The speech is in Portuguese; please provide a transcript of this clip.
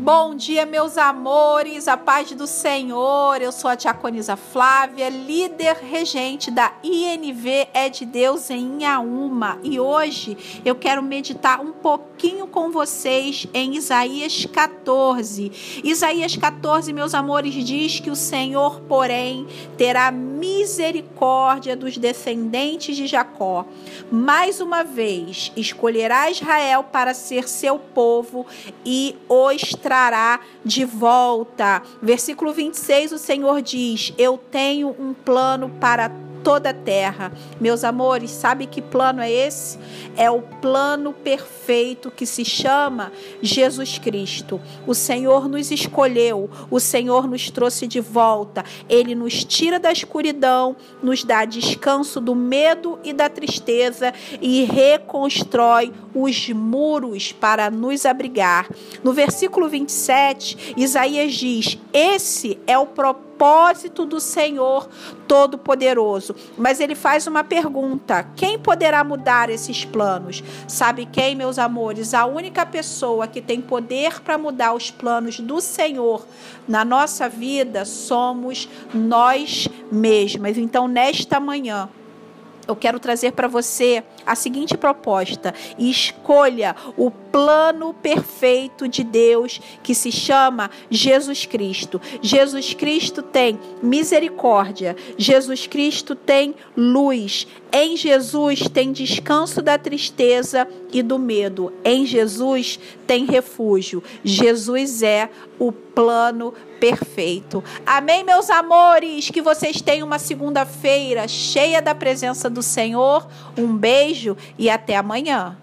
Bom dia, meus amores, a paz do Senhor. Eu sou a Diaconisa Flávia, líder regente da INV É de Deus em Inhaúma. E hoje eu quero meditar um pouquinho com vocês em Isaías 14. Isaías 14, meus amores, diz que o Senhor, porém, terá misericórdia dos descendentes de Jacó. Mais uma vez, escolherá Israel para ser seu povo e os trará de volta. Versículo 26, o Senhor diz: Eu tenho um plano para toda a terra. Meus amores, sabe que plano é esse? É o plano perfeito que se chama Jesus Cristo. O Senhor nos escolheu, o Senhor nos trouxe de volta. Ele nos tira da escuridão, nos dá descanso do medo e da tristeza e reconstrói os muros para nos abrigar. No versículo 27, Isaías diz: Esse é o propósito propósito do Senhor Todo-Poderoso. Mas ele faz uma pergunta: quem poderá mudar esses planos? Sabe quem, meus amores? A única pessoa que tem poder para mudar os planos do Senhor na nossa vida somos nós mesmas. Então, nesta manhã, eu quero trazer para você a seguinte proposta: escolha o plano perfeito de Deus que se chama Jesus Cristo. Jesus Cristo tem misericórdia, Jesus Cristo tem luz. Em Jesus tem descanso da tristeza e do medo. Em Jesus tem refúgio. Jesus é o plano perfeito. Amém, meus amores? Que vocês tenham uma segunda-feira cheia da presença do Senhor. Um beijo e até amanhã.